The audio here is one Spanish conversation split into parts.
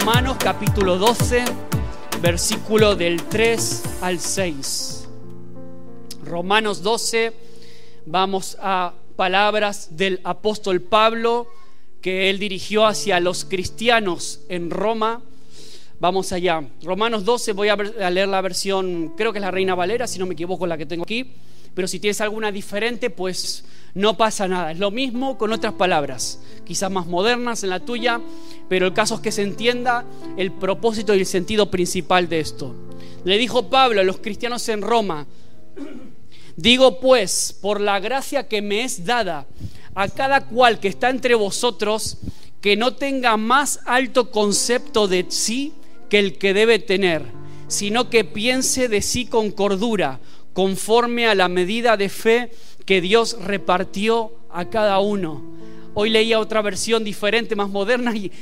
Romanos capítulo 12, versículo del 3 al 6. Romanos 12, vamos a palabras del apóstol Pablo que él dirigió hacia los cristianos en Roma. Vamos allá. Romanos 12, voy a, leer la versión, creo que es la Reina Valera, si no me equivoco, la que tengo aquí. Pero si tienes alguna diferente, pues no pasa nada. Es lo mismo con otras palabras, quizás más modernas en la tuya, pero el caso es que se entienda el propósito y el sentido principal de esto. Le dijo Pablo a los cristianos en Roma, digo pues, por la gracia que me es dada a cada cual que está entre vosotros, que no tenga más alto concepto de sí que el que debe tener, sino que piense de sí con cordura, conforme a la medida de fe que Dios repartió a cada uno. Hoy leía otra versión diferente, más moderna, y,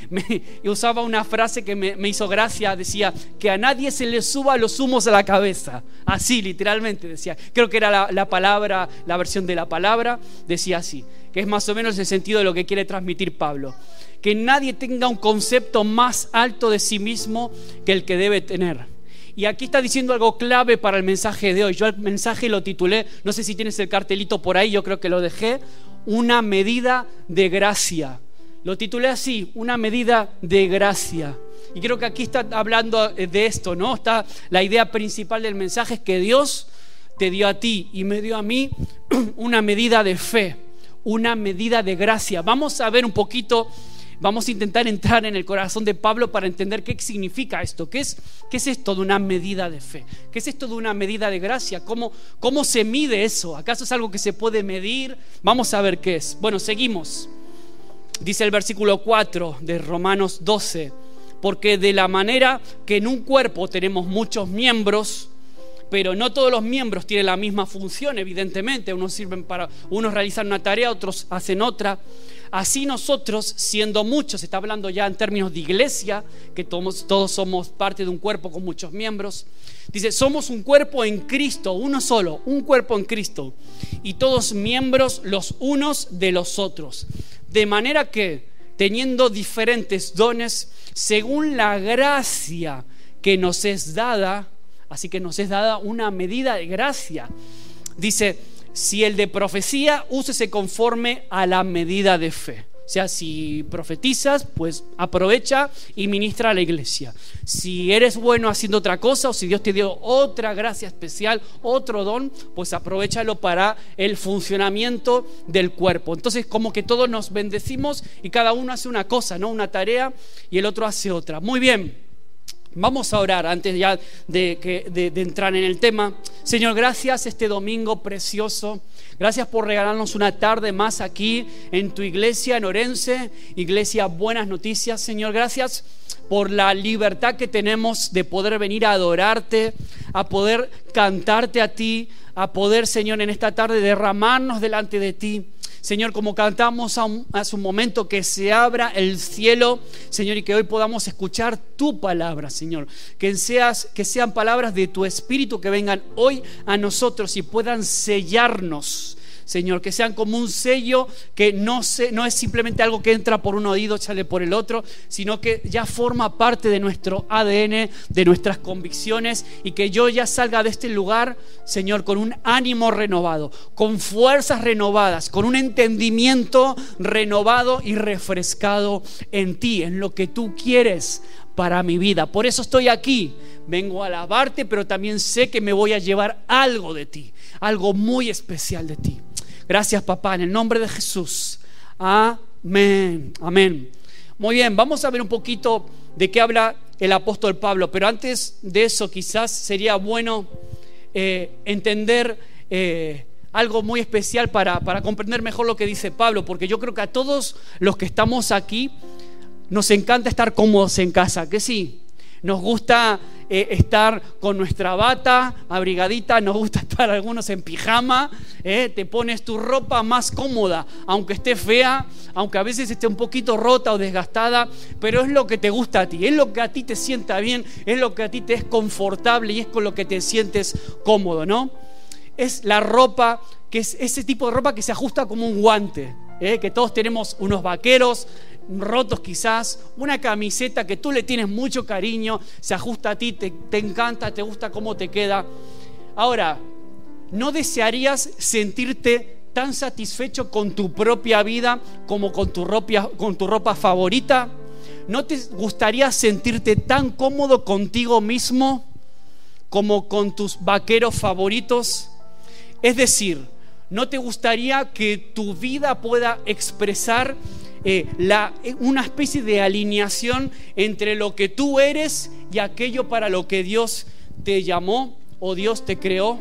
usaba una frase que me, hizo gracia. Decía, que a nadie se le suba los humos a la cabeza. Así, literalmente, decía. Creo que era la, la palabra, la versión de la palabra, decía así. Que es más o menos el sentido de lo que quiere transmitir Pablo. Que nadie tenga un concepto más alto de sí mismo que el que debe tener. Y aquí está diciendo algo clave para el mensaje de hoy. Yo el mensaje lo titulé, no sé si tienes el cartelito por ahí, yo creo que lo dejé, una medida de gracia. Lo titulé así, una medida de gracia. Y creo que aquí está hablando de esto, ¿no? Está la idea principal del mensaje es que Dios te dio a ti y me dio a mí una medida de fe, una medida de gracia. Vamos a ver un poquito Vamos a intentar entrar en el corazón de Pablo para entender qué significa esto, qué es, qué es esto de una medida de fe, qué es esto de una medida de gracia, ¿Cómo, cómo se mide eso, acaso es algo que se puede medir, vamos a ver qué es. Bueno, seguimos. Dice el versículo 4 de Romanos 12, porque de la manera que en un cuerpo tenemos muchos miembros, pero no todos los miembros tienen la misma función, evidentemente. Unos sirven para, unos realizan una tarea, otros hacen otra. Así nosotros, siendo muchos, está hablando ya en términos de iglesia, que todos, todos somos parte de un cuerpo con muchos miembros. Dice, somos un cuerpo en Cristo, uno solo, un cuerpo en Cristo, y todos miembros los unos de los otros. De manera que, teniendo diferentes dones, según la gracia que nos es dada, así que nos es dada una medida de gracia. Dice, si el de profecía, úsese conforme a la medida de fe. O sea, si profetizas, pues aprovecha y ministra a la iglesia. Si eres bueno haciendo otra cosa o si Dios te dio otra gracia especial, otro don, pues aprovechalo para el funcionamiento del cuerpo. Entonces, como que todos nos bendecimos y cada uno hace una cosa, ¿no? Una tarea y el otro hace otra. Muy bien. Vamos a orar antes ya de, entrar en el tema. Señor, gracias este domingo precioso. Gracias por regalarnos una tarde más aquí en tu iglesia en Orense, iglesia Buenas Noticias. Señor, gracias por la libertad que tenemos de poder venir a adorarte, a poder cantarte a ti, a poder, Señor, en esta tarde derramarnos delante de ti. Señor, como cantamos hace un momento, que se abra el cielo, Señor, y que hoy podamos escuchar tu palabra, Señor. Que, seas, que sean palabras de tu Espíritu que vengan hoy a nosotros y puedan sellarnos Señor, que sean como un sello que no, es simplemente algo que entra por un oído, sale por el otro, sino que ya forma parte de nuestro ADN, de nuestras convicciones y que yo ya salga de este lugar, Señor, con un ánimo renovado, con fuerzas renovadas, con un entendimiento renovado y refrescado en ti, en lo que tú quieres para mi vida. Por eso estoy aquí. Vengo a alabarte, pero también sé que me voy a llevar algo de ti, algo muy especial de ti. Gracias, papá, en el nombre de Jesús. Amén. Amén. Muy bien, vamos a ver un poquito de qué habla el apóstol Pablo, pero antes de eso quizás sería bueno eh, entender eh, algo muy especial para, para comprender mejor lo que dice Pablo, porque yo creo que a todos los que estamos aquí nos encanta estar cómodos en casa, que sí, nos gusta eh, estar con nuestra bata abrigadita, nos gusta estar algunos en pijama, eh, te pones tu ropa más cómoda, aunque esté fea, aunque a veces esté un poquito rota o desgastada, pero es lo que te gusta a ti, es lo que a ti te sienta bien, es lo que a ti te es confortable y es con lo que te sientes cómodo, ¿no? Es la ropa, que es ese tipo de ropa que se ajusta como un guante, eh, que todos tenemos unos vaqueros rotos quizás, una camiseta que tú le tienes mucho cariño, se ajusta a ti, te, te encanta, te gusta cómo te queda. Ahora, ¿no desearías sentirte tan satisfecho con tu propia vida como con tu con tu ropa favorita? ¿No te gustaría sentirte tan cómodo contigo mismo como con tus vaqueros favoritos? Es decir, ¿no te gustaría que tu vida pueda expresar eh, la, una especie de alineación entre lo que tú eres y aquello para lo que Dios te llamó o Dios te creó?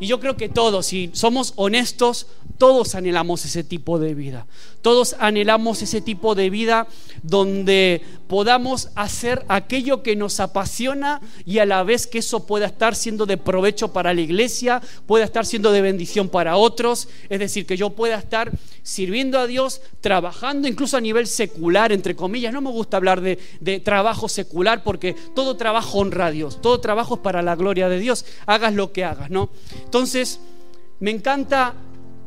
Y yo creo que todos, si somos honestos, todos anhelamos ese tipo de vida. Todos anhelamos ese tipo de vida donde podamos hacer aquello que nos apasiona y a la vez que eso pueda estar siendo de provecho para la iglesia, pueda estar siendo de bendición para otros. Es decir, que yo pueda estar sirviendo a Dios, trabajando incluso a nivel secular, entre comillas. No me gusta hablar de, trabajo secular porque todo trabajo honra a Dios, todo trabajo es para la gloria de Dios. Hagas lo que hagas, ¿no? Entonces, me encanta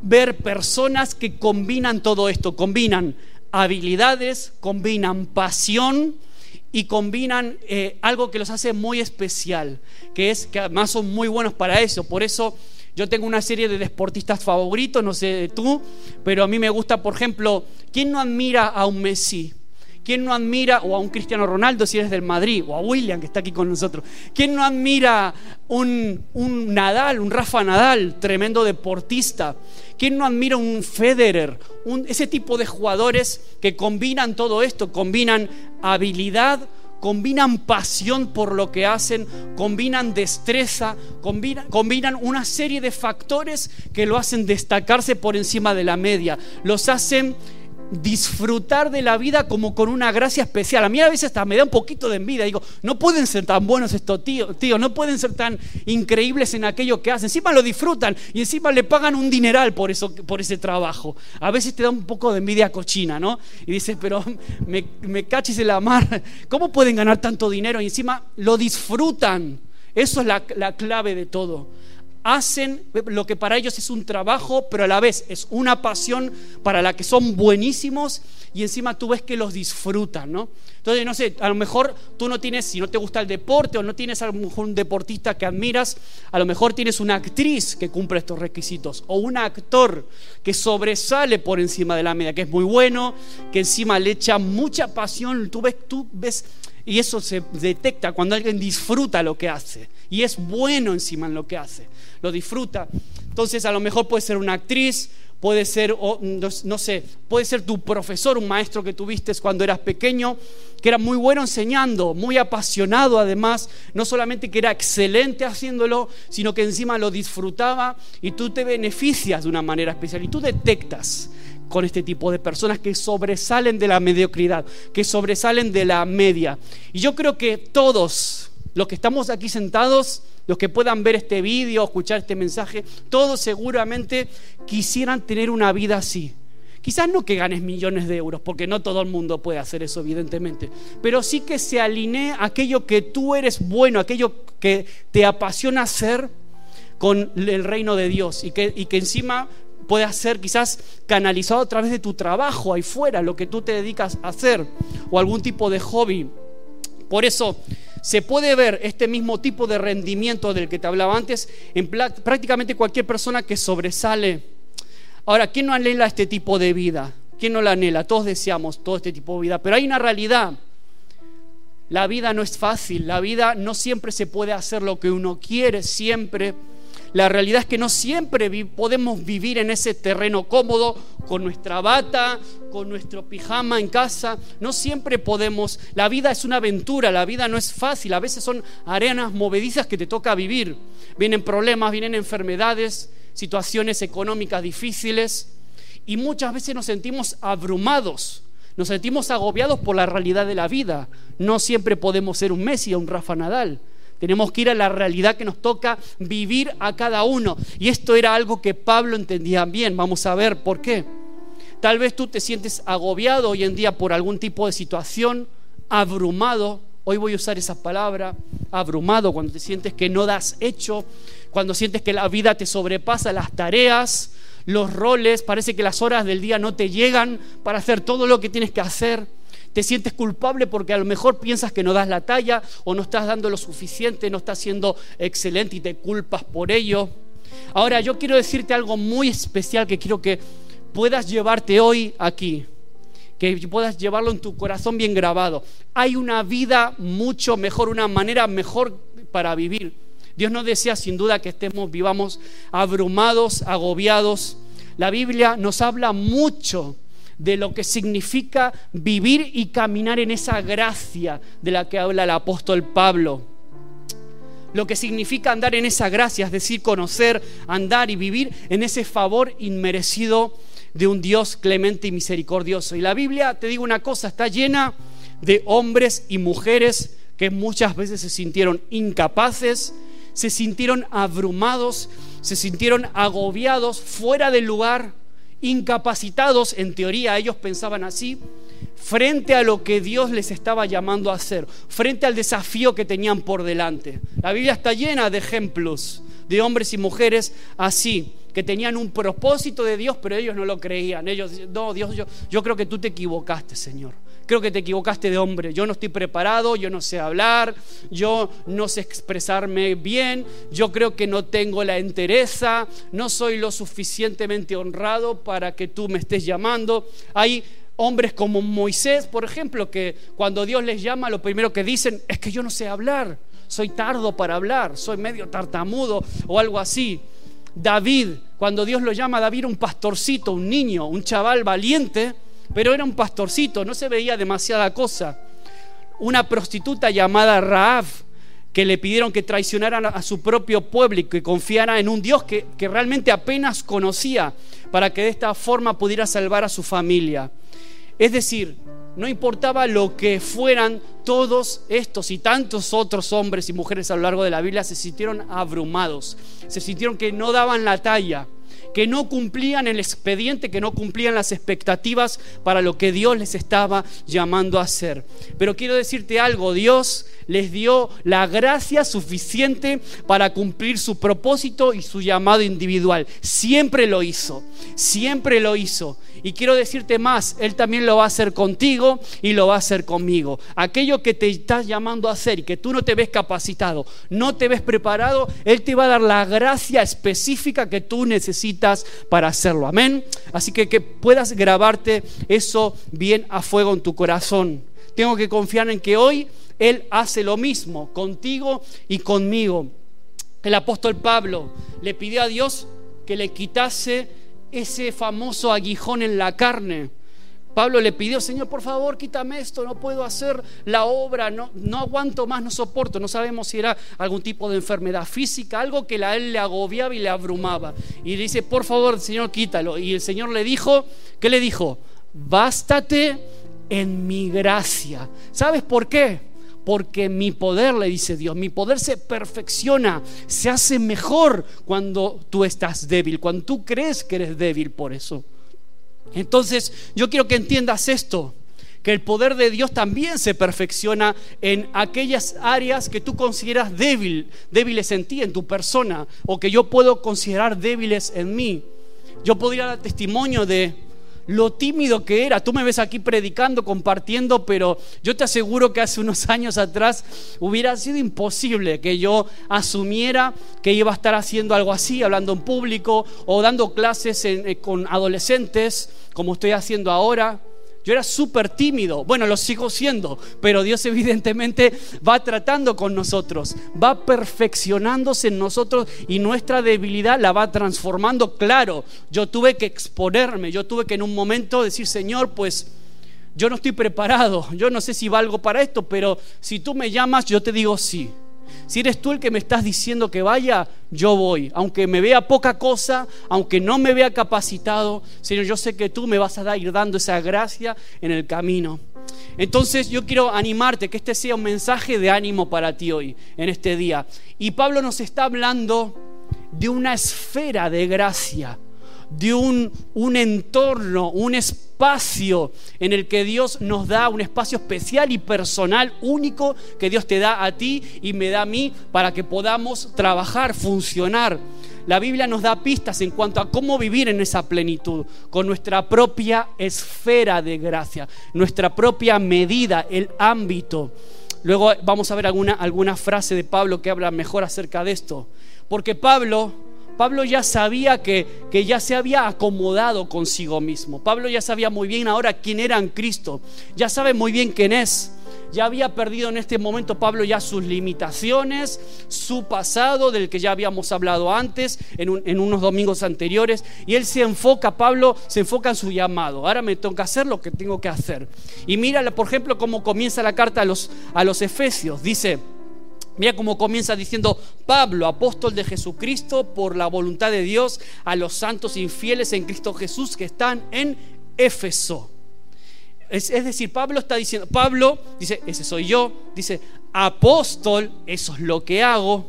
ver personas que combinan todo esto, combinan habilidades, combinan pasión y combinan eh, algo que los hace muy especial, que es que además son muy buenos para eso. Por eso yo tengo una serie de deportistas favoritos, no sé tú, pero a mí me gusta, por ejemplo, ¿quién no admira a un Messi? ¿Quién no admira, o a un Cristiano Ronaldo si eres del Madrid, o a William que está aquí con nosotros? ¿Quién no admira un, un Nadal, un Rafa Nadal, tremendo deportista? ¿Quién no admira un Federer? Ese tipo de jugadores que combinan todo esto, combinan habilidad, combinan pasión por lo que hacen, combinan destreza, combinan, una serie de factores que lo hacen destacarse por encima de la media, los hacen disfrutar de la vida como con una gracia especial. A mí a veces hasta me da un poquito de envidia. Digo, no pueden ser tan buenos estos tíos, tío, no pueden ser tan increíbles en aquello que hacen. Encima lo disfrutan y encima le pagan un dineral por, eso, por ese trabajo. A veces te da un poco de envidia cochina, ¿no? Y dices, pero me, me cachis en la mar. ¿Cómo pueden ganar tanto dinero? Y encima lo disfrutan. Eso es la, la clave de todo hacen lo que para ellos es un trabajo, pero a la vez es una pasión para la que son buenísimos y encima tú ves que los disfrutan, ¿no? Entonces, no sé, a lo mejor tú no tienes, si no te gusta el deporte o no tienes a lo mejor un deportista que admiras, a lo mejor tienes una actriz que cumple estos requisitos o un actor que sobresale por encima de la media, que es muy bueno, que encima le echa mucha pasión, tú ves, tú ves y eso se detecta cuando alguien disfruta lo que hace y es bueno encima en lo que hace lo disfruta. Entonces a lo mejor puede ser una actriz, puede ser, no, sé, puede ser tu profesor, un maestro que tuviste cuando eras pequeño, que era muy bueno enseñando, muy apasionado además, no solamente que era excelente haciéndolo, sino que encima lo disfrutaba y tú te beneficias de una manera especial y tú detectas con este tipo de personas que sobresalen de la mediocridad, que sobresalen de la media. Y yo creo que todos los que estamos aquí sentados los que puedan ver este vídeo, escuchar este mensaje, todos seguramente quisieran tener una vida así. Quizás no que ganes millones de euros, porque no todo el mundo puede hacer eso, evidentemente, pero sí que se alinee aquello que tú eres bueno, aquello que te apasiona hacer con el reino de Dios y que, y que encima pueda ser quizás canalizado a través de tu trabajo ahí fuera, lo que tú te dedicas a hacer, o algún tipo de hobby. Por eso se puede ver este mismo tipo de rendimiento del que te hablaba antes en prácticamente cualquier persona que sobresale. Ahora, ¿quién no anhela este tipo de vida? ¿Quién no la anhela? Todos deseamos todo este tipo de vida, pero hay una realidad. La vida no es fácil, la vida no siempre se puede hacer lo que uno quiere, siempre la realidad es que no siempre podemos vivir en ese terreno cómodo, con nuestra bata, con nuestro pijama en casa. No siempre podemos. La vida es una aventura, la vida no es fácil. A veces son arenas movedizas que te toca vivir. Vienen problemas, vienen enfermedades, situaciones económicas difíciles. Y muchas veces nos sentimos abrumados. Nos sentimos agobiados por la realidad de la vida. No siempre podemos ser un Messi o un Rafa Nadal. Tenemos que ir a la realidad que nos toca vivir a cada uno. Y esto era algo que Pablo entendía bien. Vamos a ver por qué. Tal vez tú te sientes agobiado hoy en día por algún tipo de situación, abrumado. Hoy voy a usar esa palabra, abrumado, cuando te sientes que no das hecho, cuando sientes que la vida te sobrepasa las tareas, los roles, parece que las horas del día no te llegan para hacer todo lo que tienes que hacer. Te sientes culpable porque a lo mejor piensas que no das la talla o no estás dando lo suficiente, no estás siendo excelente y te culpas por ello. Ahora yo quiero decirte algo muy especial que quiero que puedas llevarte hoy aquí, que puedas llevarlo en tu corazón bien grabado. Hay una vida mucho mejor, una manera mejor para vivir. Dios no desea sin duda que estemos, vivamos abrumados, agobiados. La Biblia nos habla mucho de lo que significa vivir y caminar en esa gracia de la que habla el apóstol Pablo. Lo que significa andar en esa gracia, es decir, conocer, andar y vivir en ese favor inmerecido de un Dios clemente y misericordioso. Y la Biblia, te digo una cosa, está llena de hombres y mujeres que muchas veces se sintieron incapaces, se sintieron abrumados, se sintieron agobiados, fuera del lugar, incapacitados, en teoría ellos pensaban así, frente a lo que Dios les estaba llamando a hacer, frente al desafío que tenían por delante. La Biblia está llena de ejemplos de hombres y mujeres así, que tenían un propósito de Dios, pero ellos no lo creían. Ellos, no, Dios, yo, yo creo que tú te equivocaste, Señor creo que te equivocaste de hombre. Yo no estoy preparado, yo no sé hablar, yo no sé expresarme bien, yo creo que no tengo la entereza, no soy lo suficientemente honrado para que tú me estés llamando. Hay hombres como Moisés, por ejemplo, que cuando Dios les llama, lo primero que dicen es que yo no sé hablar, soy tardo para hablar, soy medio tartamudo o algo así. David, cuando Dios lo llama, David un pastorcito, un niño, un chaval valiente, pero era un pastorcito, no se veía demasiada cosa. Una prostituta llamada Raab, que le pidieron que traicionaran a su propio pueblo y que confiara en un Dios que, que realmente apenas conocía para que de esta forma pudiera salvar a su familia. Es decir, no importaba lo que fueran todos estos y tantos otros hombres y mujeres a lo largo de la Biblia, se sintieron abrumados, se sintieron que no daban la talla que no cumplían el expediente, que no cumplían las expectativas para lo que Dios les estaba llamando a hacer. Pero quiero decirte algo, Dios les dio la gracia suficiente para cumplir su propósito y su llamado individual. Siempre lo hizo, siempre lo hizo. Y quiero decirte más, Él también lo va a hacer contigo y lo va a hacer conmigo. Aquello que te estás llamando a hacer y que tú no te ves capacitado, no te ves preparado, Él te va a dar la gracia específica que tú necesitas para hacerlo. Amén. Así que que puedas grabarte eso bien a fuego en tu corazón. Tengo que confiar en que hoy Él hace lo mismo contigo y conmigo. El apóstol Pablo le pidió a Dios que le quitase ese famoso aguijón en la carne. Pablo le pidió, Señor, por favor, quítame esto, no puedo hacer la obra, no, no aguanto más, no soporto. No sabemos si era algún tipo de enfermedad física, algo que a él le agobiaba y le abrumaba. Y le dice, por favor, Señor, quítalo. Y el Señor le dijo, ¿qué le dijo? Bástate en mi gracia. ¿Sabes por qué? Porque mi poder, le dice Dios, mi poder se perfecciona, se hace mejor cuando tú estás débil, cuando tú crees que eres débil por eso. Entonces, yo quiero que entiendas esto, que el poder de Dios también se perfecciona en aquellas áreas que tú consideras débil, débiles en ti, en tu persona, o que yo puedo considerar débiles en mí. Yo podría dar testimonio de lo tímido que era. Tú me ves aquí predicando, compartiendo, pero yo te aseguro que hace unos años atrás hubiera sido imposible que yo asumiera que iba a estar haciendo algo así, hablando en público o dando clases eh, con adolescentes, como estoy haciendo ahora. Yo era súper tímido, bueno, lo sigo siendo, pero Dios evidentemente va tratando con nosotros, va perfeccionándose en nosotros y nuestra debilidad la va transformando. Claro, yo tuve que exponerme, yo tuve que en un momento decir, Señor, pues yo no estoy preparado, yo no sé si valgo para esto, pero si tú me llamas, yo te digo sí. Si eres tú el que me estás diciendo que vaya, yo voy. Aunque me vea poca cosa, aunque no me vea capacitado, Señor, yo sé que tú me vas a ir dando esa gracia en el camino. Entonces yo quiero animarte, que este sea un mensaje de ánimo para ti hoy, en este día. Y Pablo nos está hablando de una esfera de gracia de un, un entorno, un espacio en el que Dios nos da, un espacio especial y personal, único, que Dios te da a ti y me da a mí para que podamos trabajar, funcionar. la Biblia nos da pistas en cuanto a cómo vivir en esa plenitud, con nuestra propia esfera de gracia, nuestra propia medida, el ámbito. Luego vamos a ver alguna, alguna frase de Pablo que habla mejor acerca de esto. Porque Pablo, Pablo ya sabía que, que, ya se había acomodado consigo mismo. Pablo ya sabía muy bien ahora quién era en Cristo. Ya sabe muy bien quién es ya había perdido en este momento Pablo ya sus limitaciones, su pasado del que ya habíamos hablado antes en, unos domingos anteriores, y él se enfoca, Pablo se enfoca en su llamado. Ahora me toca hacer lo que tengo que hacer. Y mira, por ejemplo, cómo comienza la carta a los, a los Efesios. Dice, Mira cómo comienza diciendo Pablo, apóstol de Jesucristo, por la voluntad de Dios, a los santos infieles en Cristo Jesús que están en Éfeso. Es, decir, Pablo está diciendo, Pablo dice, ese soy yo, dice, apóstol, eso es lo que hago,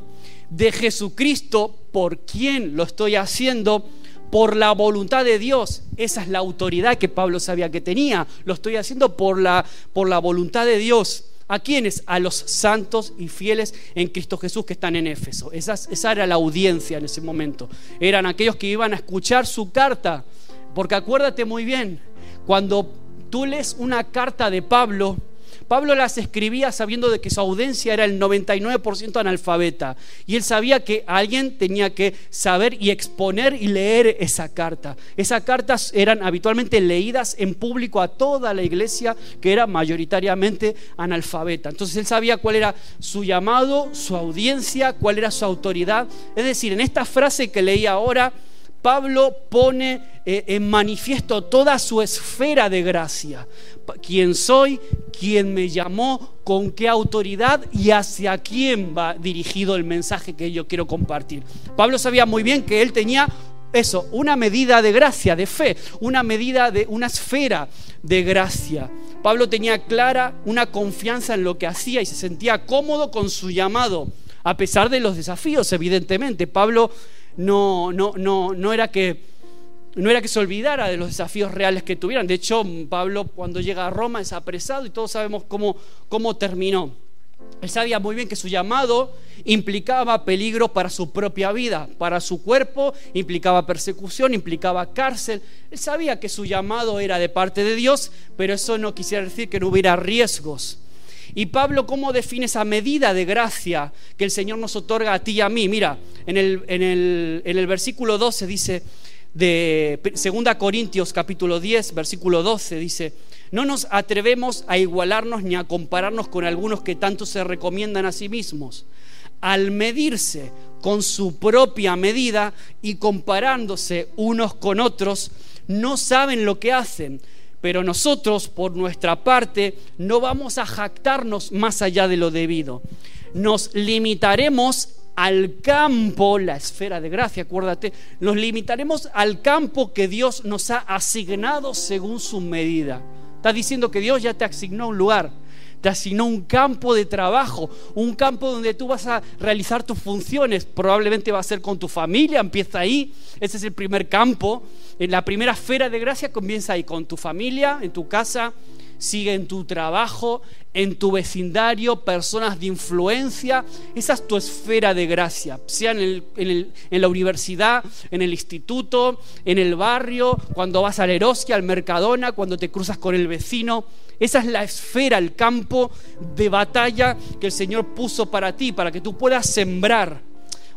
de Jesucristo, por quien lo estoy haciendo, por la voluntad de Dios. Esa es la autoridad que Pablo sabía que tenía. Lo estoy haciendo por la, por la voluntad de Dios. ¿A quiénes? A los santos y fieles en Cristo Jesús que están en Éfeso. Esa, esa era la audiencia en ese momento. Eran aquellos que iban a escuchar su carta. Porque acuérdate muy bien, cuando tú lees una carta de Pablo, Pablo las escribía sabiendo de que su audiencia era el 99% analfabeta y él sabía que alguien tenía que saber y exponer y leer esa carta. Esas cartas eran habitualmente leídas en público a toda la iglesia que era mayoritariamente analfabeta. Entonces él sabía cuál era su llamado, su audiencia, cuál era su autoridad. Es decir, en esta frase que leí ahora, Pablo pone eh, en manifiesto toda su esfera de gracia. ¿Quién soy? ¿Quién me llamó? ¿Con qué autoridad? ¿Y hacia quién va dirigido el mensaje que yo quiero compartir? Pablo sabía muy bien que él tenía eso, una medida de gracia, de fe, una medida de una esfera de gracia. Pablo tenía clara una confianza en lo que hacía y se sentía cómodo con su llamado, a pesar de los desafíos, evidentemente. Pablo no, no, no, no era que no era que se olvidara de los desafíos reales que tuvieran. De hecho, Pablo cuando llega a Roma es apresado y todos sabemos cómo, cómo terminó. Él sabía muy bien que su llamado implicaba peligro para su propia vida, para su cuerpo, implicaba persecución, implicaba cárcel. Él sabía que su llamado era de parte de Dios, pero eso no quisiera decir que no hubiera riesgos. Y Pablo, ¿cómo define esa medida de gracia que el Señor nos otorga a ti y a mí? Mira, en el, en el, en el versículo 12 dice, de 2 Corintios capítulo 10, versículo 12, dice, no nos atrevemos a igualarnos ni a compararnos con algunos que tanto se recomiendan a sí mismos. Al medirse con su propia medida y comparándose unos con otros, no saben lo que hacen. Pero nosotros, por nuestra parte, no vamos a jactarnos más allá de lo debido. Nos limitaremos al campo, la esfera de gracia, acuérdate, nos limitaremos al campo que Dios nos ha asignado según su medida. Está diciendo que Dios ya te asignó un lugar, te asignó un campo de trabajo, un campo donde tú vas a realizar tus funciones. Probablemente va a ser con tu familia, empieza ahí. Ese es el primer campo. En la primera esfera de gracia comienza ahí, con tu familia, en tu casa, sigue en tu trabajo, en tu vecindario, personas de influencia. Esa es tu esfera de gracia, sea en, la universidad, en el instituto, en el barrio, cuando vas al Eroskia, al Mercadona, cuando te cruzas con el vecino. Esa es la esfera, el campo de batalla que el Señor puso para ti, para que tú puedas sembrar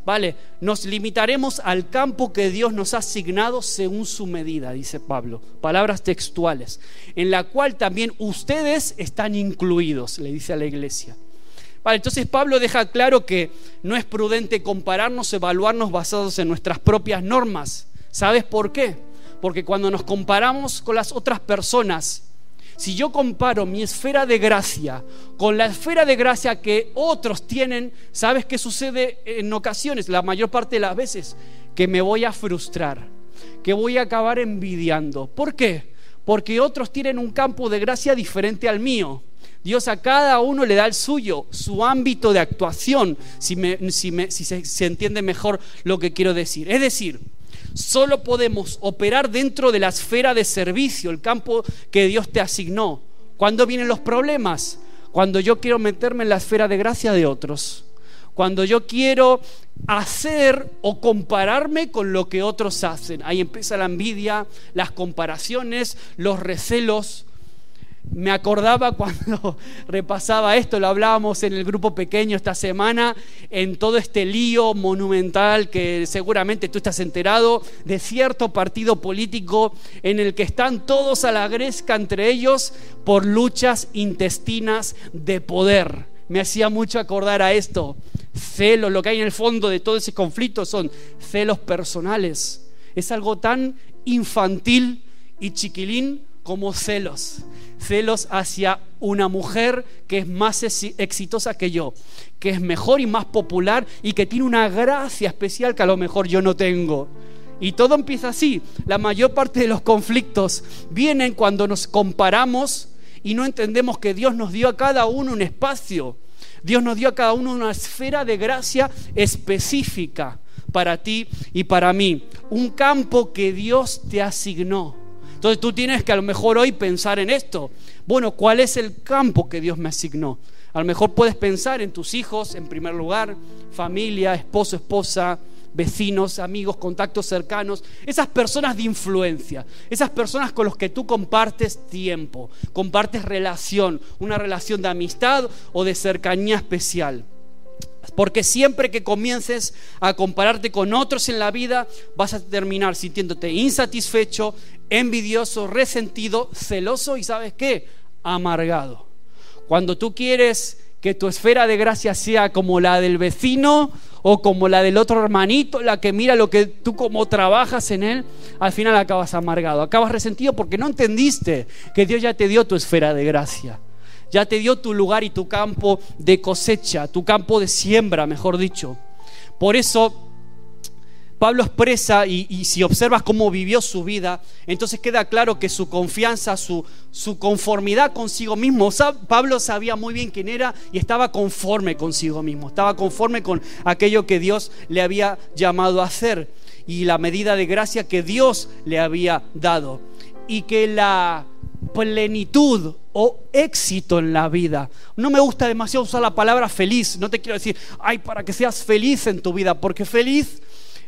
Vale, nos limitaremos al campo que Dios nos ha asignado según su medida, dice Pablo. Palabras textuales, en la cual también ustedes están incluidos, le dice a la iglesia. Vale, entonces Pablo deja claro que no es prudente compararnos, evaluarnos basados en nuestras propias normas. ¿Sabes por qué? Porque cuando nos comparamos con las otras personas, si yo comparo mi esfera de gracia con la esfera de gracia que otros tienen, ¿sabes qué sucede en ocasiones? La mayor parte de las veces, que me voy a frustrar, que voy a acabar envidiando. ¿Por qué? Porque otros tienen un campo de gracia diferente al mío. Dios a cada uno le da el suyo, su ámbito de actuación, si, se, entiende mejor lo que quiero decir. Es decir, Solo podemos operar dentro de la esfera de servicio, el campo que Dios te asignó. ¿Cuándo vienen los problemas? Cuando yo quiero meterme en la esfera de gracia de otros. Cuando yo quiero hacer o compararme con lo que otros hacen. Ahí empieza la envidia, las comparaciones, los recelos. Me acordaba cuando repasaba esto, lo hablábamos en el grupo pequeño esta semana, en todo este lío monumental que seguramente tú estás enterado, de cierto partido político en el que están todos a la gresca entre ellos por luchas intestinas de poder. Me hacía mucho acordar a esto. Celos, lo que hay en el fondo de todo ese conflicto son celos personales. Es algo tan infantil y chiquilín como celos. Celos hacia una mujer que es más exitosa que yo, que es mejor y más popular y que tiene una gracia especial que a lo mejor yo no tengo. Y todo empieza así. La mayor parte de los conflictos vienen cuando nos comparamos y no entendemos que Dios nos dio a cada uno un espacio. Dios nos dio a cada uno una esfera de gracia específica para ti y para mí. Un campo que Dios te asignó. Entonces tú tienes que a lo mejor hoy pensar en esto. Bueno, ¿cuál es el campo que Dios me asignó? A lo mejor puedes pensar en tus hijos en primer lugar, familia, esposo, esposa, vecinos, amigos, contactos cercanos, esas personas de influencia, esas personas con los que tú compartes tiempo, compartes relación, una relación de amistad o de cercanía especial. Porque siempre que comiences a compararte con otros en la vida, vas a terminar sintiéndote insatisfecho, envidioso, resentido, celoso y sabes qué, amargado. Cuando tú quieres que tu esfera de gracia sea como la del vecino o como la del otro hermanito, la que mira lo que tú como trabajas en él, al final acabas amargado, acabas resentido porque no entendiste que Dios ya te dio tu esfera de gracia ya te dio tu lugar y tu campo de cosecha, tu campo de siembra, mejor dicho. Por eso Pablo expresa, y, si observas cómo vivió su vida, entonces queda claro que su confianza, su, su conformidad consigo mismo, Pablo sabía muy bien quién era y estaba conforme consigo mismo, estaba conforme con aquello que Dios le había llamado a hacer y la medida de gracia que Dios le había dado. Y que la plenitud o éxito en la vida. No me gusta demasiado usar la palabra feliz. No te quiero decir, ay, para que seas feliz en tu vida, porque feliz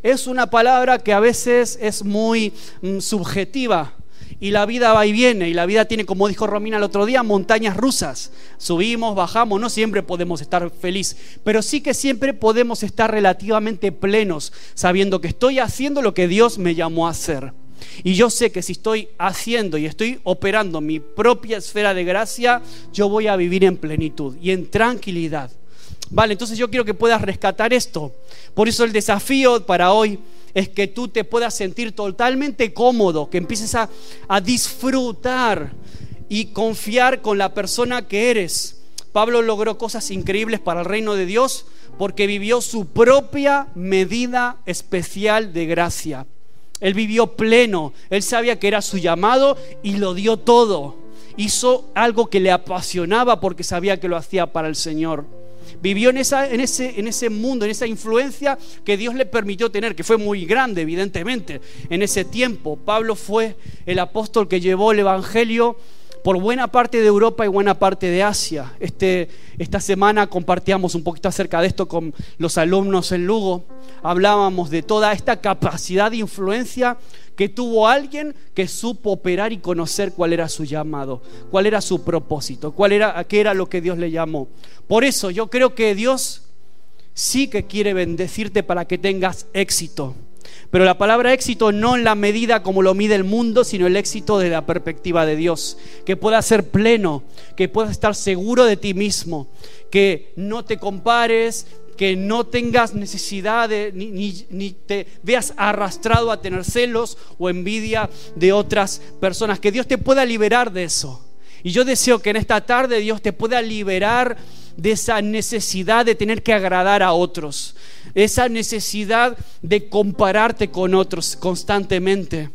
es una palabra que a veces es muy mm, subjetiva. Y la vida va y viene, y la vida tiene, como dijo Romina el otro día, montañas rusas. Subimos, bajamos, no siempre podemos estar feliz, pero sí que siempre podemos estar relativamente plenos, sabiendo que estoy haciendo lo que Dios me llamó a hacer. Y yo sé que si estoy haciendo y estoy operando mi propia esfera de gracia, yo voy a vivir en plenitud y en tranquilidad. Vale, entonces yo quiero que puedas rescatar esto. Por eso el desafío para hoy es que tú te puedas sentir totalmente cómodo, que empieces a, a disfrutar y confiar con la persona que eres. Pablo logró cosas increíbles para el reino de Dios porque vivió su propia medida especial de gracia. Él vivió pleno, él sabía que era su llamado y lo dio todo. Hizo algo que le apasionaba porque sabía que lo hacía para el Señor. Vivió en, esa, en, ese, en ese mundo, en esa influencia que Dios le permitió tener, que fue muy grande, evidentemente, en ese tiempo. Pablo fue el apóstol que llevó el Evangelio por buena parte de Europa y buena parte de Asia. Este, esta semana compartíamos un poquito acerca de esto con los alumnos en Lugo. Hablábamos de toda esta capacidad de influencia que tuvo alguien que supo operar y conocer cuál era su llamado, cuál era su propósito, cuál era, qué era lo que Dios le llamó. Por eso yo creo que Dios sí que quiere bendecirte para que tengas éxito. Pero la palabra éxito no en la medida como lo mide el mundo, sino el éxito de la perspectiva de Dios. Que puedas ser pleno, que puedas estar seguro de ti mismo, que no te compares, que no tengas necesidad de, ni, ni, te veas arrastrado a tener celos o envidia de otras personas. Que Dios te pueda liberar de eso. Y yo deseo que en esta tarde Dios te pueda liberar de esa necesidad de tener que agradar a otros, esa necesidad de compararte con otros constantemente,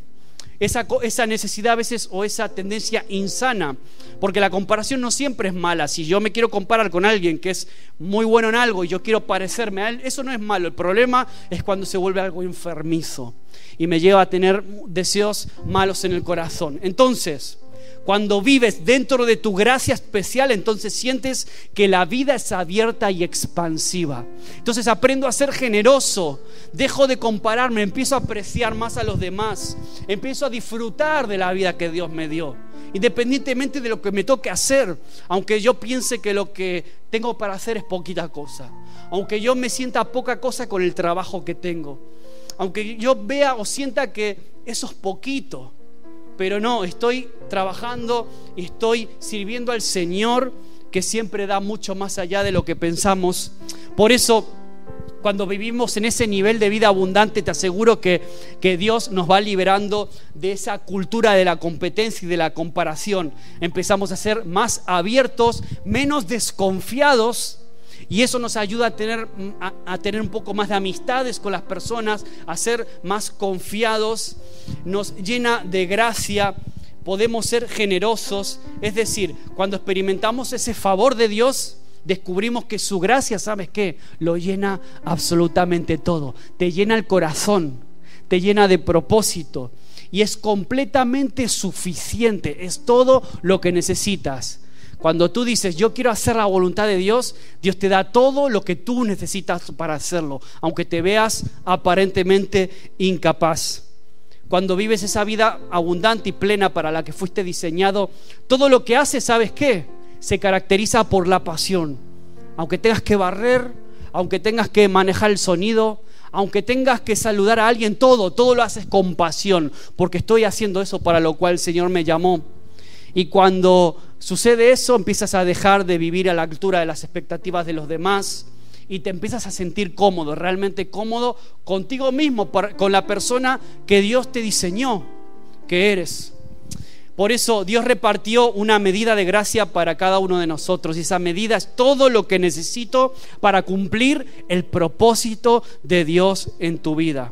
esa, esa necesidad a veces o esa tendencia insana, porque la comparación no siempre es mala. Si yo me quiero comparar con alguien que es muy bueno en algo y yo quiero parecerme a él, eso no es malo. El problema es cuando se vuelve algo enfermizo y me lleva a tener deseos malos en el corazón. Entonces, Cuando vives dentro de tu gracia especial, entonces sientes que la vida es abierta y expansiva. Entonces aprendo a ser generoso, dejo de compararme, empiezo a apreciar más a los demás, empiezo a disfrutar de la vida que Dios me dio, independientemente de lo que me toque hacer, aunque yo piense que lo que tengo para hacer es poquita cosa, aunque yo me sienta poca cosa con el trabajo que tengo, aunque yo vea o sienta que eso es poquito pero no, estoy trabajando estoy sirviendo al Señor que siempre da mucho más allá de lo que pensamos. Por eso, cuando vivimos en ese nivel de vida abundante, te aseguro que, que, Dios nos va liberando de esa cultura de la competencia y de la comparación. Empezamos a ser más abiertos, menos desconfiados y eso nos ayuda a tener, a, tener un poco más de amistades con las personas, a ser más confiados, nos llena de gracia, podemos ser generosos. Es decir, cuando experimentamos ese favor de Dios, descubrimos que su gracia, ¿sabes qué? Lo llena absolutamente todo. Te llena el corazón, te llena de propósito y es completamente suficiente. Es todo lo que necesitas. Cuando tú dices, yo quiero hacer la voluntad de Dios, Dios te da todo lo que tú necesitas para hacerlo, aunque te veas aparentemente incapaz. Cuando vives esa vida abundante y plena para la que fuiste diseñado, todo lo que haces, ¿sabes qué? Se caracteriza por la pasión. Aunque tengas que barrer, aunque tengas que manejar el sonido, aunque tengas que saludar a alguien, todo, todo lo haces con pasión, porque estoy haciendo eso para lo cual el Señor me llamó. Y cuando sucede eso, empiezas a dejar de vivir a la altura de las expectativas de los demás y te empiezas a sentir cómodo, realmente cómodo contigo mismo, con la persona que Dios te diseñó, que eres. Por eso Dios repartió una medida de gracia para cada uno de nosotros y esa medida es todo lo que necesito para cumplir el propósito de Dios en tu vida.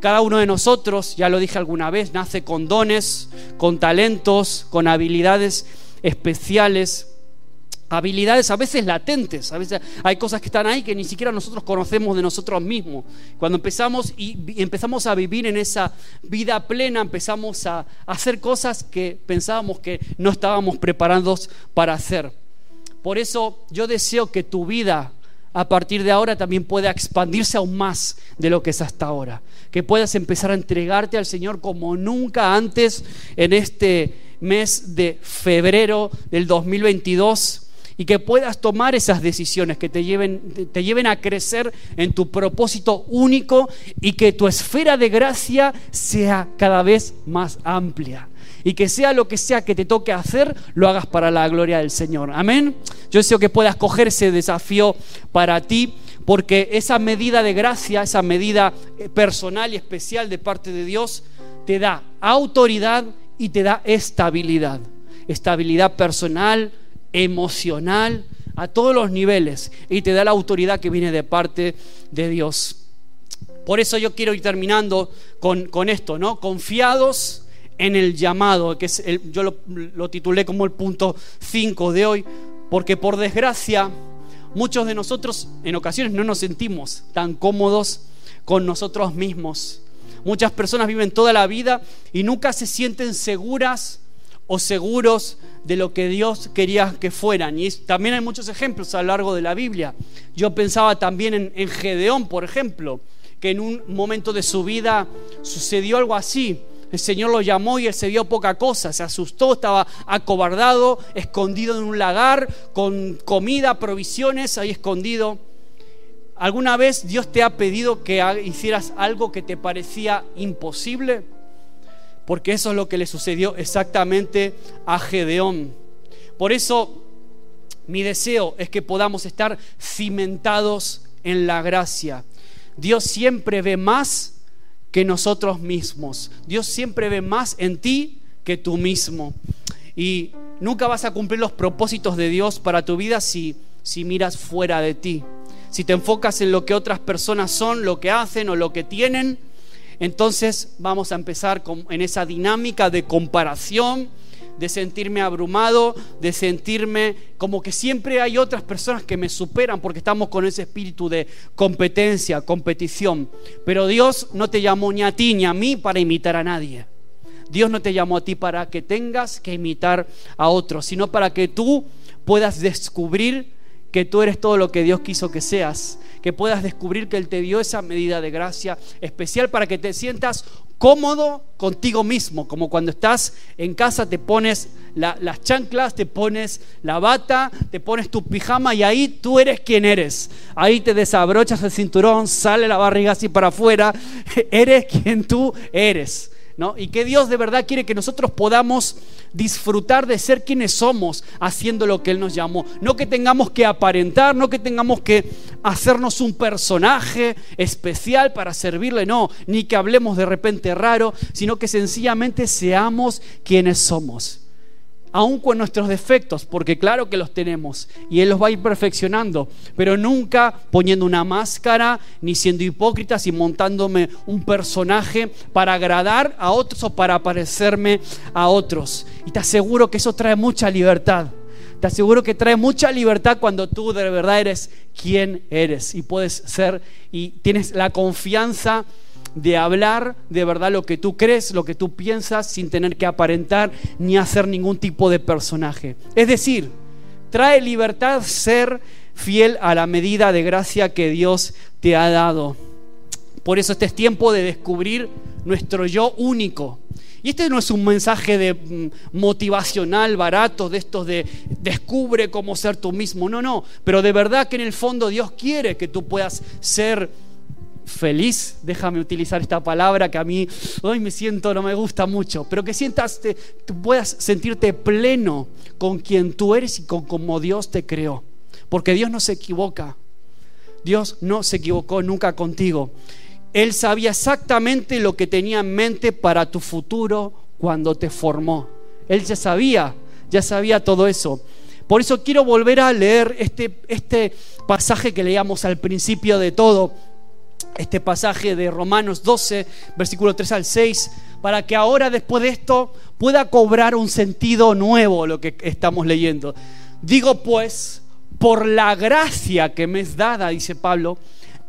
Cada uno de nosotros, ya lo dije alguna vez, nace con dones, con talentos, con habilidades especiales, habilidades a veces latentes, a veces hay cosas que están ahí que ni siquiera nosotros conocemos de nosotros mismos. Cuando empezamos y, empezamos a vivir en esa vida plena, empezamos a hacer cosas que pensábamos que no estábamos preparados para hacer. Por eso yo deseo que tu vida a partir de ahora también pueda expandirse aún más de lo que es hasta ahora. Que puedas empezar a entregarte al Señor como nunca antes en este mes de febrero del 2022 y que puedas tomar esas decisiones que te lleven, te lleven a crecer en tu propósito único y que tu esfera de gracia sea cada vez más amplia y que sea lo que sea que te toque hacer, lo hagas para la gloria del Señor. Amén. Yo deseo que puedas coger ese desafío para ti, porque esa medida de gracia, esa medida eh, personal y especial de parte de Dios, te da autoridad y te da estabilidad. Estabilidad personal, emocional, a todos los niveles, y te da la autoridad que viene de parte de Dios. Por eso yo quiero ir terminando con, con esto, ¿no? Confiados en el llamado, que yo lo, titulé como el punto 5 de hoy, porque por desgracia muchos de nosotros en ocasiones no nos sentimos tan cómodos con nosotros mismos. Muchas personas viven toda la vida y nunca se sienten seguras o seguros de lo que Dios quería que fueran. Y también hay muchos ejemplos a lo largo de la Biblia. Yo pensaba también en, en Gedeón, por ejemplo, que en un momento de su vida sucedió algo así. El Señor lo llamó y él se vio poca cosa, se asustó, estaba acobardado, escondido en un lagar, con comida, provisiones, ahí escondido. ¿Alguna vez Dios te ha pedido que hicieras algo que te parecía imposible? Porque eso es lo que le sucedió exactamente a Gedeón. Por eso mi deseo es que podamos estar cimentados en la gracia. Dios siempre ve más que nosotros mismos. Dios siempre ve más en ti que tú mismo. Y nunca vas a cumplir los propósitos de Dios para tu vida si, si miras fuera de ti. Si te enfocas en lo que otras personas son, lo que hacen o lo que tienen, entonces vamos a empezar con, en esa dinámica de comparación de sentirme abrumado, de sentirme como que siempre hay otras personas que me superan porque estamos con ese espíritu de competencia, competición. Pero Dios no te llamó ni a ti ni a mí para imitar a nadie. Dios no te llamó a ti para que tengas que imitar a otros, sino para que tú puedas descubrir que tú eres todo lo que Dios quiso que seas, que puedas descubrir que Él te dio esa medida de gracia especial para que te sientas cómodo contigo mismo, como cuando estás en casa te pones las chanclas, te pones la bata, te pones tu pijama y ahí tú eres quien eres. Ahí te desabrochas el cinturón, sale la barriga así para afuera, eres quien tú eres. Y que Dios de verdad quiere que nosotros podamos disfrutar de ser quienes somos haciendo lo que Él nos llamó. No que tengamos que aparentar, no que tengamos que hacernos un personaje especial para servirle, no, ni que hablemos de repente raro, sino que sencillamente seamos quienes somos aún con nuestros defectos, porque claro que los tenemos y Él los va a ir perfeccionando, pero nunca poniendo una máscara, ni siendo hipócritas y montándome un personaje para agradar a otros o para parecerme a otros. Y te aseguro que eso trae mucha libertad. Te aseguro que trae mucha libertad cuando tú de verdad eres quien eres y puedes ser y tienes la confianza de hablar de verdad lo que tú crees, lo que tú piensas, sin tener que aparentar ni hacer ningún tipo de personaje. Es decir, trae libertad ser fiel a la medida de gracia que Dios te ha dado. Por eso este es tiempo de descubrir nuestro yo único. Y este no es un mensaje de mm, motivacional barato, de estos de descubre cómo ser tú mismo. No, no. Pero de verdad que en el fondo Dios quiere que tú puedas ser feliz, déjame utilizar esta palabra que a mí hoy me siento, no me gusta mucho, pero que sientas, te, puedas sentirte pleno con quien tú eres y con como Dios te creó. Porque Dios no se equivoca. Dios no se equivocó nunca contigo. Él sabía exactamente lo que tenía en mente para tu futuro cuando te formó. Él ya sabía, ya sabía todo eso. Por eso quiero volver a leer este, este pasaje que leíamos al principio de todo este pasaje de Romanos 12, versículo 3 al 6, para que ahora después de esto pueda cobrar un sentido nuevo lo que estamos leyendo. Digo pues, por la gracia que me es dada, dice Pablo,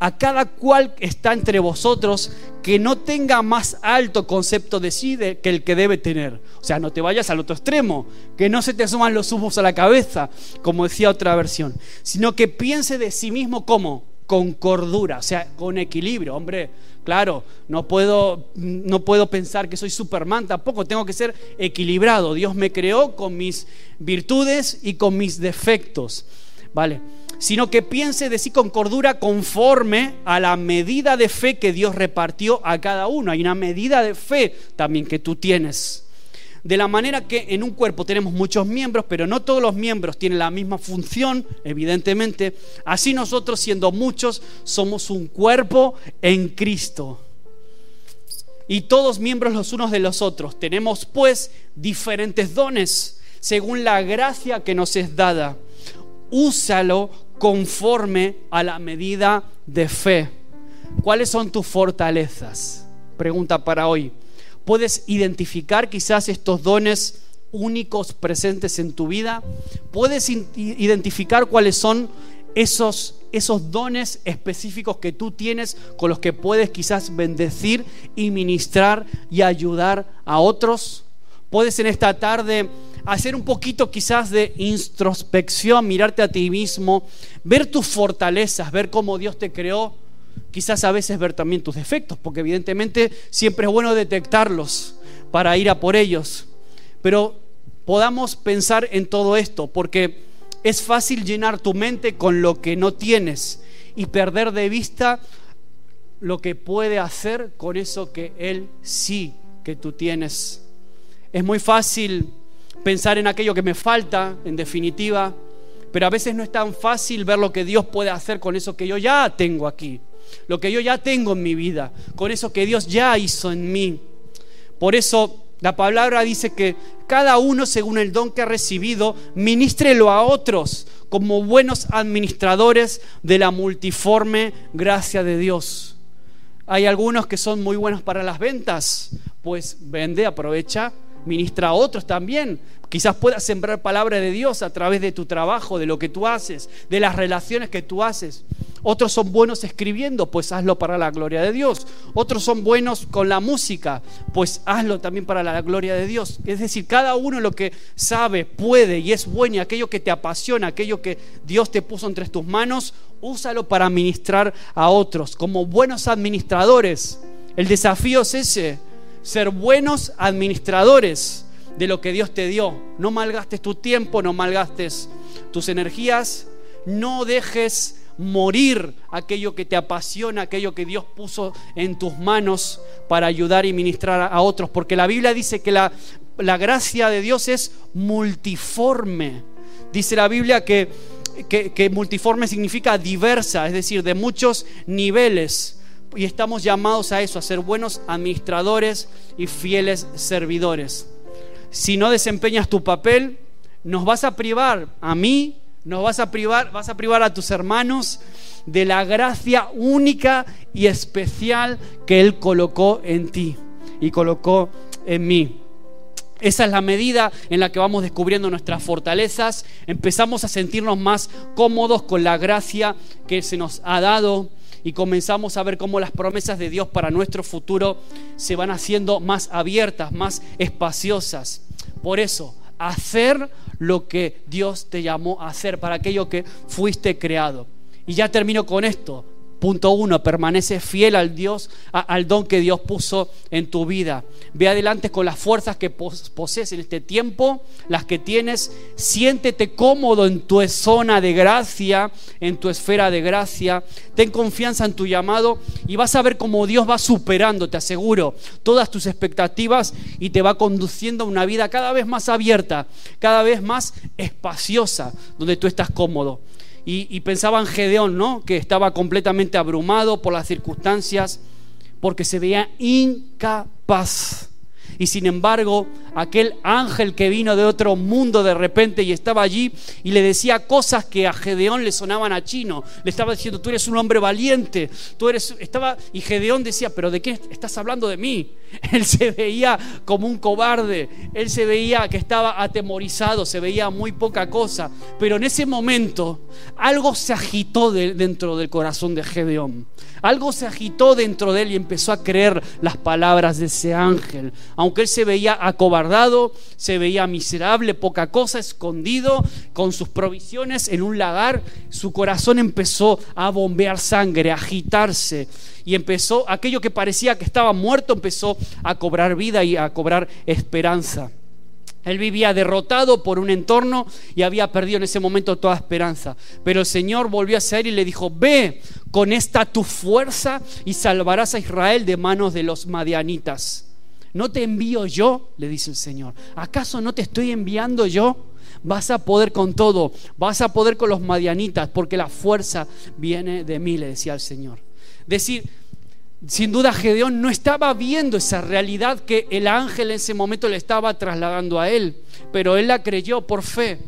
a cada cual está entre vosotros que no tenga más alto concepto de sí que el que debe tener. O sea, no te vayas al otro extremo, que no se te suman los humos a la cabeza, como decía otra versión, sino que piense de sí mismo como con cordura, o sea, con equilibrio. Hombre, claro, no puedo, no puedo pensar que soy Superman, tampoco tengo que ser equilibrado. Dios me creó con mis virtudes y con mis defectos, ¿vale? Sino que piense de sí con cordura conforme a la medida de fe que Dios repartió a cada uno. Hay una medida de fe también que tú tienes. De la manera que en un cuerpo tenemos muchos miembros, pero no todos los miembros tienen la misma función, evidentemente, así nosotros siendo muchos somos un cuerpo en Cristo. Y todos miembros los unos de los otros. Tenemos pues diferentes dones según la gracia que nos es dada. Úsalo conforme a la medida de fe. ¿Cuáles son tus fortalezas? Pregunta para hoy puedes identificar quizás estos dones únicos presentes en tu vida. Puedes identificar cuáles son esos, esos dones específicos que tú tienes con los que puedes quizás bendecir y ministrar y ayudar a otros. Puedes en esta tarde hacer un poquito quizás de introspección, mirarte a ti mismo, ver tus fortalezas, ver cómo Dios te creó quizás a veces ver también tus defectos, porque evidentemente siempre es bueno detectarlos para ir a por ellos. Pero podamos pensar en todo esto, porque es fácil llenar tu mente con lo que no tienes y perder de vista lo que puede hacer con eso que Él sí que tú tienes. Es muy fácil pensar en aquello que me falta, en definitiva, pero a veces no es tan fácil ver lo que Dios puede hacer con eso que yo ya tengo aquí lo que yo ya tengo en mi vida, con eso que Dios ya hizo en mí. Por eso la palabra dice que cada uno, según el don que ha recibido, ministrelo a otros como buenos administradores de la multiforme gracia de Dios. Hay algunos que son muy buenos para las ventas, pues vende, aprovecha, ministra a otros también. Quizás puedas sembrar palabra de Dios a través de tu trabajo, de lo que tú haces, de las relaciones que tú haces. Otros son buenos escribiendo, pues hazlo para la gloria de Dios. Otros son buenos con la música, pues hazlo también para la gloria de Dios. Es decir, cada uno lo que sabe, puede y es bueno y aquello que te apasiona, aquello que Dios te puso entre tus manos, úsalo para administrar a otros. Como buenos administradores, el desafío es ese, ser buenos administradores de lo que Dios te dio. No malgastes tu tiempo, no malgastes tus energías, no dejes morir aquello que te apasiona, aquello que Dios puso en tus manos para ayudar y ministrar a otros. Porque la Biblia dice que la, la gracia de Dios es multiforme. Dice la Biblia que, que, que multiforme significa diversa, es decir, de muchos niveles. Y estamos llamados a eso, a ser buenos administradores y fieles servidores. Si no desempeñas tu papel, nos vas a privar a mí nos vas a privar, vas a privar a tus hermanos de la gracia única y especial que Él colocó en ti y colocó en mí. Esa es la medida en la que vamos descubriendo nuestras fortalezas, empezamos a sentirnos más cómodos con la gracia que se nos ha dado y comenzamos a ver cómo las promesas de Dios para nuestro futuro se van haciendo más abiertas, más espaciosas. Por eso, hacer lo que Dios te llamó a hacer, para aquello que fuiste creado. Y ya termino con esto. Punto uno, permanece fiel al Dios, al don que Dios puso en tu vida. Ve adelante con las fuerzas que posees en este tiempo, las que tienes. Siéntete cómodo en tu zona de gracia, en tu esfera de gracia. Ten confianza en tu llamado y vas a ver cómo Dios va superando, te aseguro, todas tus expectativas y te va conduciendo a una vida cada vez más abierta, cada vez más espaciosa, donde tú estás cómodo. Y, pensaba en Gedeón, ¿no? Que estaba completamente abrumado por las circunstancias, porque se veía incapaz y sin embargo, aquel ángel que vino de otro mundo de repente y estaba allí y le decía cosas que a Gedeón le sonaban a chino. Le estaba diciendo, tú eres un hombre valiente. Tú eres, estaba, y Gedeón decía, pero ¿de qué estás hablando de mí? Él se veía como un cobarde. Él se veía que estaba atemorizado, se veía muy poca cosa. Pero en ese momento algo se agitó dentro del corazón de Gedeón. Algo se agitó dentro de él y empezó a creer las palabras de ese ángel. Aunque él se veía acobardado, se veía miserable, poca cosa, escondido, con sus provisiones en un lagar, su corazón empezó a bombear sangre, a agitarse. Y empezó, aquello que parecía que estaba muerto, empezó a cobrar vida y a cobrar esperanza. Él vivía derrotado por un entorno y había perdido en ese momento toda esperanza. Pero el Señor volvió a ser y le dijo, ve con esta tu fuerza y salvarás a Israel de manos de los madianitas. ¿No te envío yo? le dice el Señor. ¿Acaso no te estoy enviando yo? Vas a poder con todo, vas a poder con los madianitas, porque la fuerza viene de mí, le decía el Señor. Decir, sin duda Gedeón no estaba viendo esa realidad que el ángel en ese momento le estaba trasladando a él, pero él la creyó por fe.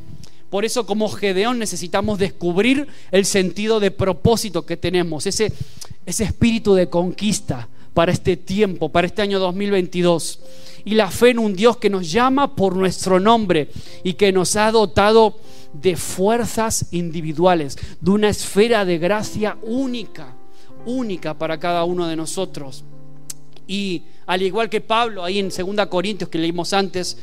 Por eso como Gedeón necesitamos descubrir el sentido de propósito que tenemos, ese, ese espíritu de conquista para este tiempo, para este año 2022. Y la fe en un Dios que nos llama por nuestro nombre y que nos ha dotado de fuerzas individuales, de una esfera de gracia única única para cada uno de nosotros. Y al igual que Pablo, ahí en 2 Corintios que leímos antes,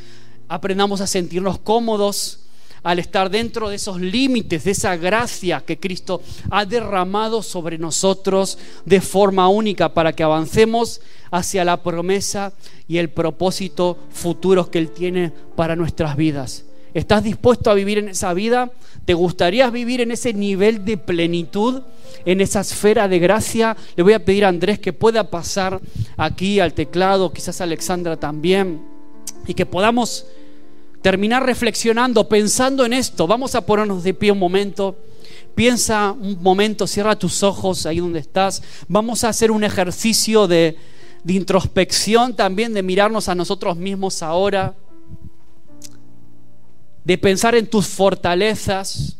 aprendamos a sentirnos cómodos al estar dentro de esos límites, de esa gracia que Cristo ha derramado sobre nosotros de forma única para que avancemos hacia la promesa y el propósito futuro que Él tiene para nuestras vidas. ¿Estás dispuesto a vivir en esa vida? ¿Te gustaría vivir en ese nivel de plenitud, en esa esfera de gracia? Le voy a pedir a Andrés que pueda pasar aquí al teclado, quizás a Alexandra también, y que podamos terminar reflexionando, pensando en esto. Vamos a ponernos de pie un momento. Piensa un momento, cierra tus ojos ahí donde estás. Vamos a hacer un ejercicio de, de introspección también, de mirarnos a nosotros mismos ahora de pensar en tus fortalezas,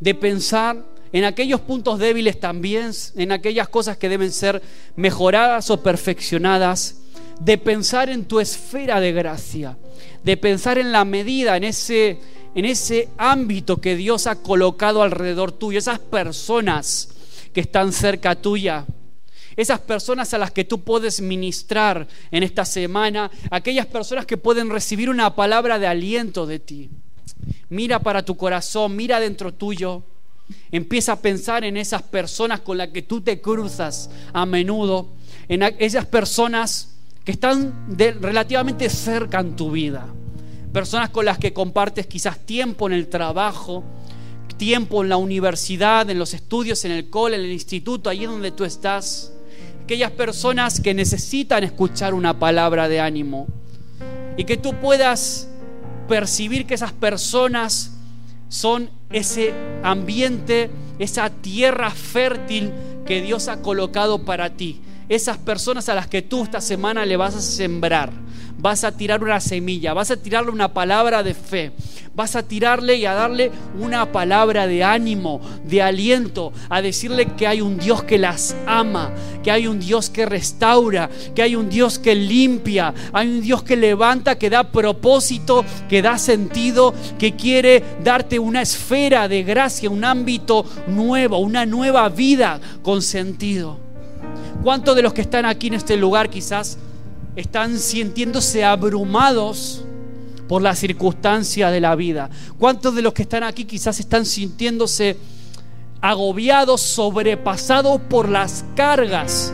de pensar en aquellos puntos débiles también, en aquellas cosas que deben ser mejoradas o perfeccionadas, de pensar en tu esfera de gracia, de pensar en la medida, en ese, en ese ámbito que Dios ha colocado alrededor tuyo, esas personas que están cerca tuya. Esas personas a las que tú puedes ministrar en esta semana, aquellas personas que pueden recibir una palabra de aliento de ti. Mira para tu corazón, mira dentro tuyo. Empieza a pensar en esas personas con las que tú te cruzas a menudo, en esas personas que están relativamente cerca en tu vida, personas con las que compartes quizás tiempo en el trabajo, tiempo en la universidad, en los estudios, en el cole, en el instituto, allí donde tú estás. Aquellas personas que necesitan escuchar una palabra de ánimo. Y que tú puedas percibir que esas personas son ese ambiente, esa tierra fértil que Dios ha colocado para ti. Esas personas a las que tú esta semana le vas a sembrar vas a tirar una semilla, vas a tirarle una palabra de fe, vas a tirarle y a darle una palabra de ánimo, de aliento, a decirle que hay un Dios que las ama, que hay un Dios que restaura, que hay un Dios que limpia, hay un Dios que levanta, que da propósito, que da sentido, que quiere darte una esfera de gracia, un ámbito nuevo, una nueva vida con sentido. ¿Cuántos de los que están aquí en este lugar quizás están sintiéndose abrumados por la circunstancia de la vida? ¿Cuántos de los que están aquí quizás están sintiéndose agobiados, sobrepasados por las cargas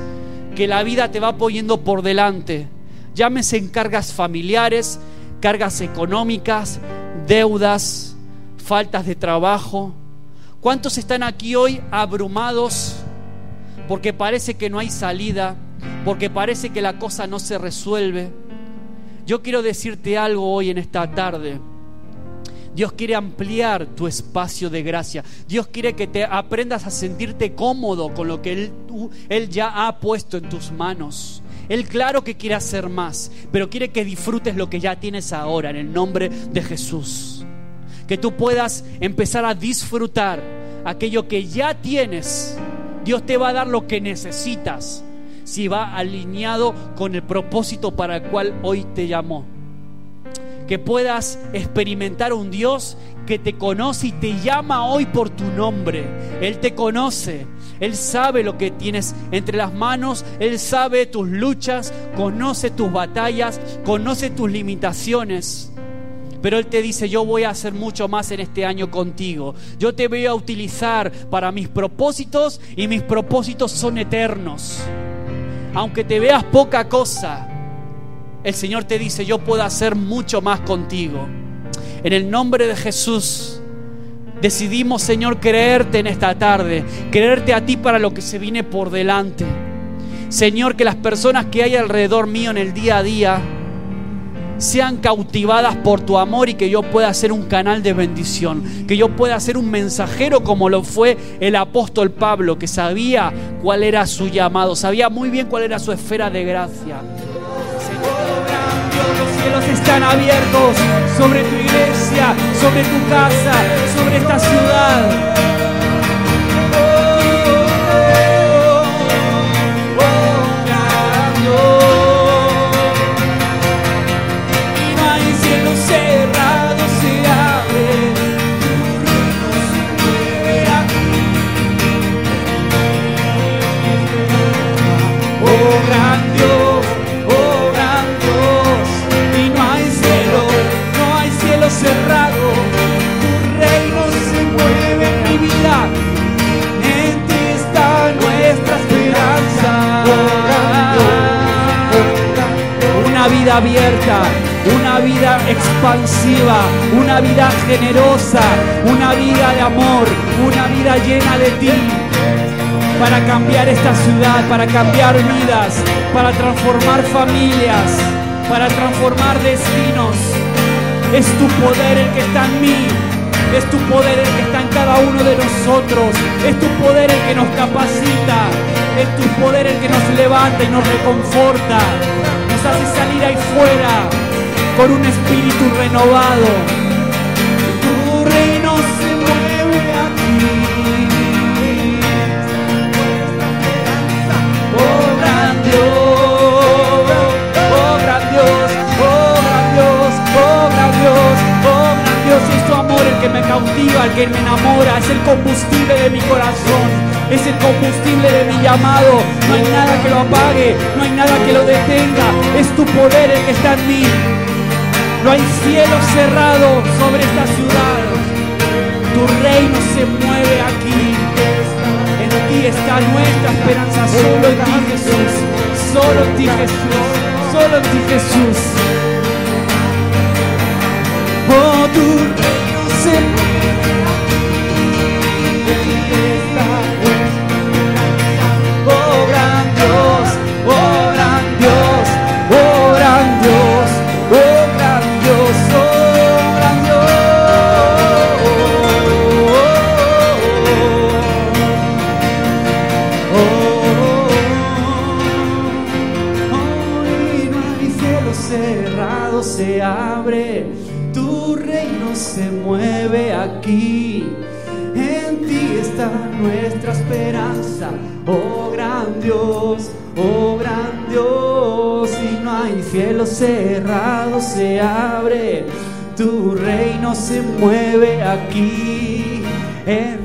que la vida te va poniendo por delante? Llámese en cargas familiares, cargas económicas, deudas, faltas de trabajo. ¿Cuántos están aquí hoy abrumados porque parece que no hay salida? porque parece que la cosa no se resuelve. Yo quiero decirte algo hoy en esta tarde. Dios quiere ampliar tu espacio de gracia. Dios quiere que te aprendas a sentirte cómodo con lo que Él, Él ya ha puesto en tus manos. Él claro que quiere hacer más, pero quiere que disfrutes lo que ya tienes ahora en el nombre de Jesús. Que tú puedas empezar a disfrutar aquello que ya tienes. Dios te va a dar lo que necesitas si va alineado con el propósito para el cual hoy te llamó. Que puedas experimentar un Dios que te conoce y te llama hoy por tu nombre. Él te conoce. Él sabe lo que tienes entre las manos, Él sabe tus luchas, conoce tus batallas, conoce tus limitaciones. Pero Él te dice, yo voy a hacer mucho más en este año contigo. Yo te voy a utilizar para mis propósitos y mis propósitos son eternos aunque te veas poca cosa, el Señor te dice, yo puedo hacer mucho más contigo. En el nombre de Jesús, decidimos, Señor, creerte en esta tarde, creerte a ti para lo que se viene por delante. Señor, que las personas que hay alrededor mío en el día a día, sean cautivadas por tu amor y que yo pueda ser un canal de bendición, que yo pueda ser un mensajero como lo fue el apóstol Pablo, que sabía cuál era su llamado, sabía muy bien cuál era su esfera de gracia. los cielos están abiertos sobre tu iglesia, sobre tu casa, sobre esta ciudad. Para cambiar vidas, para transformar familias, para transformar destinos. Es tu poder el que está en mí, es tu poder el que está en cada uno de nosotros. Es tu poder el que nos capacita. Es tu poder el que nos levanta y nos reconforta hace salir ahí fuera con un espíritu renovado. Que me cautiva, el que me enamora, es el combustible de mi corazón, es el combustible de mi llamado. No hay nada que lo apague, no hay nada que lo detenga, es tu poder el que está en mí. No hay cielo cerrado sobre esta ciudad. Tu reino se mueve aquí. En ti está nuestra esperanza, solo en ti Jesús, solo en ti Jesús, solo en ti Jesús. Oh, reino esperanza, oh gran Dios, oh gran Dios. Y no hay cielo cerrado, se abre, tu reino se mueve aquí. En